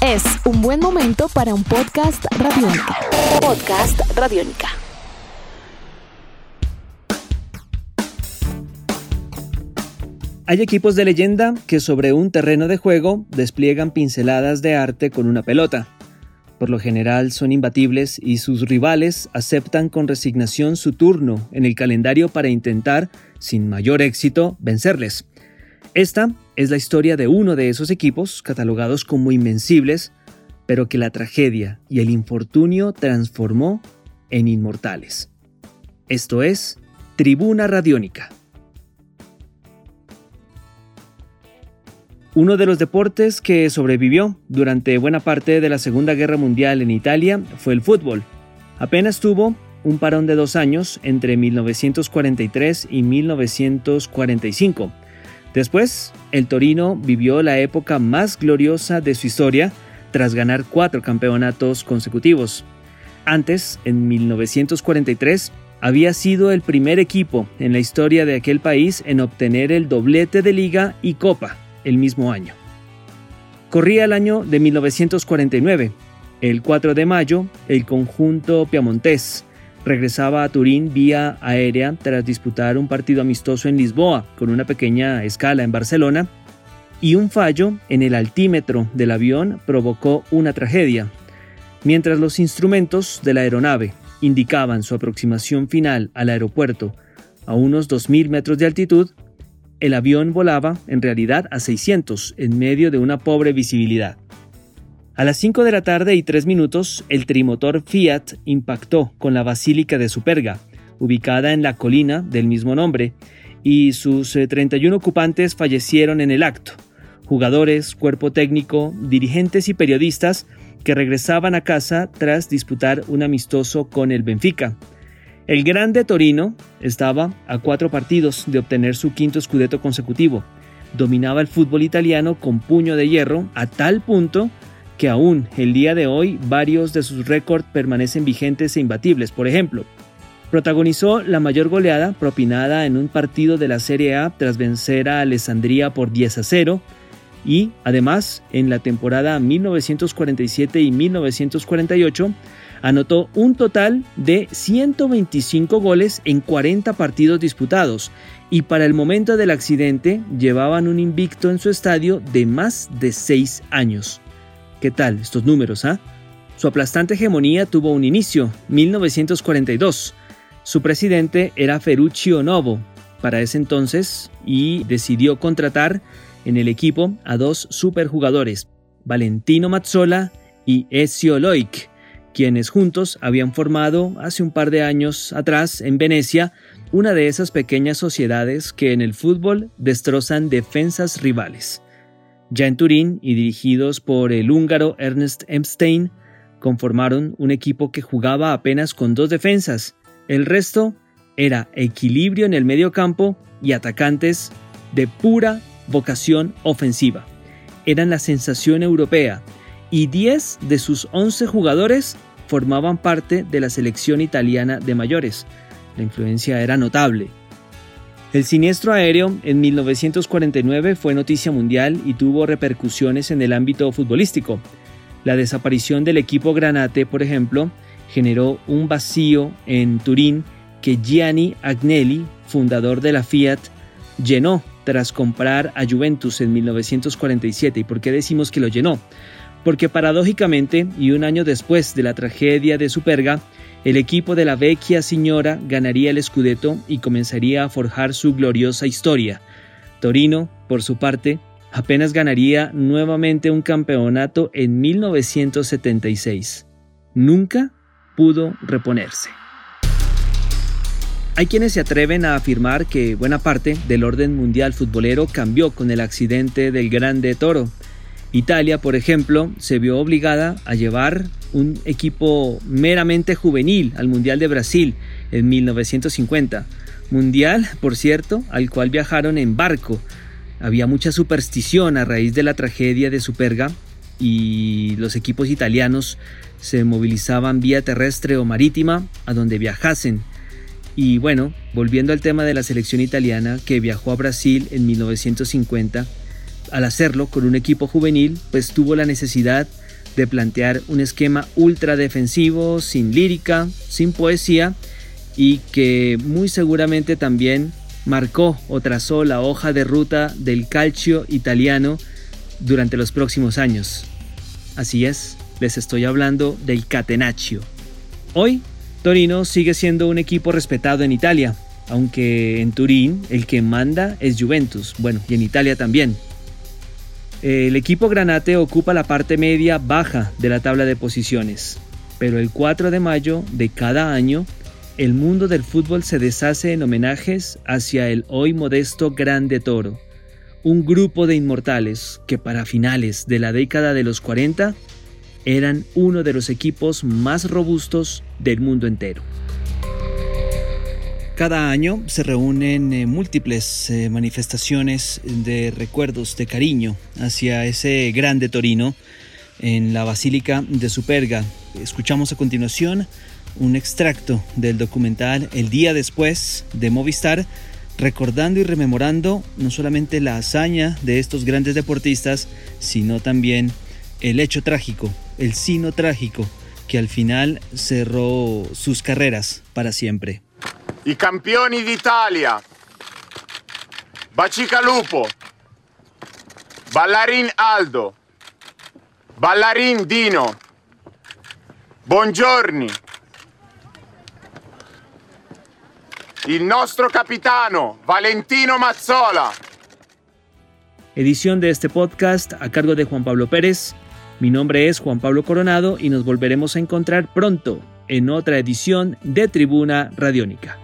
Es un buen momento para un podcast radiónica. Podcast radiónica. Hay equipos de leyenda que sobre un terreno de juego despliegan pinceladas de arte con una pelota. Por lo general son imbatibles y sus rivales aceptan con resignación su turno en el calendario para intentar, sin mayor éxito, vencerles. Esta es la historia de uno de esos equipos catalogados como invencibles, pero que la tragedia y el infortunio transformó en inmortales. Esto es Tribuna Radiónica. Uno de los deportes que sobrevivió durante buena parte de la Segunda Guerra Mundial en Italia fue el fútbol. Apenas tuvo un parón de dos años entre 1943 y 1945. Después, el Torino vivió la época más gloriosa de su historia tras ganar cuatro campeonatos consecutivos. Antes, en 1943, había sido el primer equipo en la historia de aquel país en obtener el doblete de liga y copa el mismo año. Corría el año de 1949. El 4 de mayo, el conjunto piamontés regresaba a Turín vía aérea tras disputar un partido amistoso en Lisboa, con una pequeña escala en Barcelona, y un fallo en el altímetro del avión provocó una tragedia. Mientras los instrumentos de la aeronave indicaban su aproximación final al aeropuerto a unos 2.000 metros de altitud, el avión volaba en realidad a 600 en medio de una pobre visibilidad. A las 5 de la tarde y 3 minutos, el trimotor Fiat impactó con la Basílica de Superga, ubicada en la colina del mismo nombre, y sus 31 eh, ocupantes fallecieron en el acto. Jugadores, cuerpo técnico, dirigentes y periodistas que regresaban a casa tras disputar un amistoso con el Benfica. El Grande Torino estaba a cuatro partidos de obtener su quinto escudeto consecutivo. Dominaba el fútbol italiano con puño de hierro a tal punto que aún el día de hoy varios de sus récords permanecen vigentes e imbatibles. Por ejemplo, protagonizó la mayor goleada propinada en un partido de la Serie A tras vencer a Alessandría por 10 a 0 y además en la temporada 1947 y 1948 Anotó un total de 125 goles en 40 partidos disputados y para el momento del accidente llevaban un invicto en su estadio de más de 6 años. ¿Qué tal estos números, ah? Su aplastante hegemonía tuvo un inicio, 1942. Su presidente era Ferruccio Novo para ese entonces y decidió contratar en el equipo a dos superjugadores, Valentino Mazzola y Ezio Loic, quienes juntos habían formado hace un par de años atrás en Venecia una de esas pequeñas sociedades que en el fútbol destrozan defensas rivales. Ya en Turín y dirigidos por el húngaro Ernest Epstein, conformaron un equipo que jugaba apenas con dos defensas. El resto era equilibrio en el medio campo y atacantes de pura vocación ofensiva. Eran la sensación europea y 10 de sus 11 jugadores formaban parte de la selección italiana de mayores. La influencia era notable. El siniestro aéreo en 1949 fue noticia mundial y tuvo repercusiones en el ámbito futbolístico. La desaparición del equipo Granate, por ejemplo, generó un vacío en Turín que Gianni Agnelli, fundador de la Fiat, llenó tras comprar a Juventus en 1947. ¿Y por qué decimos que lo llenó? Porque paradójicamente, y un año después de la tragedia de Superga, el equipo de la vecchia señora ganaría el Scudetto y comenzaría a forjar su gloriosa historia. Torino, por su parte, apenas ganaría nuevamente un campeonato en 1976. Nunca pudo reponerse. Hay quienes se atreven a afirmar que buena parte del orden mundial futbolero cambió con el accidente del Grande Toro. Italia, por ejemplo, se vio obligada a llevar un equipo meramente juvenil al Mundial de Brasil en 1950. Mundial, por cierto, al cual viajaron en barco. Había mucha superstición a raíz de la tragedia de Superga y los equipos italianos se movilizaban vía terrestre o marítima a donde viajasen. Y bueno, volviendo al tema de la selección italiana que viajó a Brasil en 1950, al hacerlo con un equipo juvenil, pues tuvo la necesidad de plantear un esquema ultra defensivo, sin lírica, sin poesía y que muy seguramente también marcó o trazó la hoja de ruta del calcio italiano durante los próximos años. Así es, les estoy hablando del Catenaccio. Hoy, Torino sigue siendo un equipo respetado en Italia, aunque en Turín el que manda es Juventus, bueno, y en Italia también. El equipo granate ocupa la parte media baja de la tabla de posiciones, pero el 4 de mayo de cada año, el mundo del fútbol se deshace en homenajes hacia el hoy modesto Grande Toro, un grupo de inmortales que para finales de la década de los 40 eran uno de los equipos más robustos del mundo entero. Cada año se reúnen eh, múltiples eh, manifestaciones de recuerdos de cariño hacia ese grande Torino en la Basílica de Superga. Escuchamos a continuación un extracto del documental El día después de Movistar, recordando y rememorando no solamente la hazaña de estos grandes deportistas, sino también el hecho trágico, el sino trágico que al final cerró sus carreras para siempre. I campioni d'Italia, Bacica Lupo, Ballarin Aldo, Ballarin Dino, Buongiorni, il nostro capitano Valentino Mazzola. Edición de este podcast a cargo de Juan Pablo Pérez. Mi nombre es Juan Pablo Coronado y nos volveremos a encontrar pronto en otra edición de Tribuna Radiónica.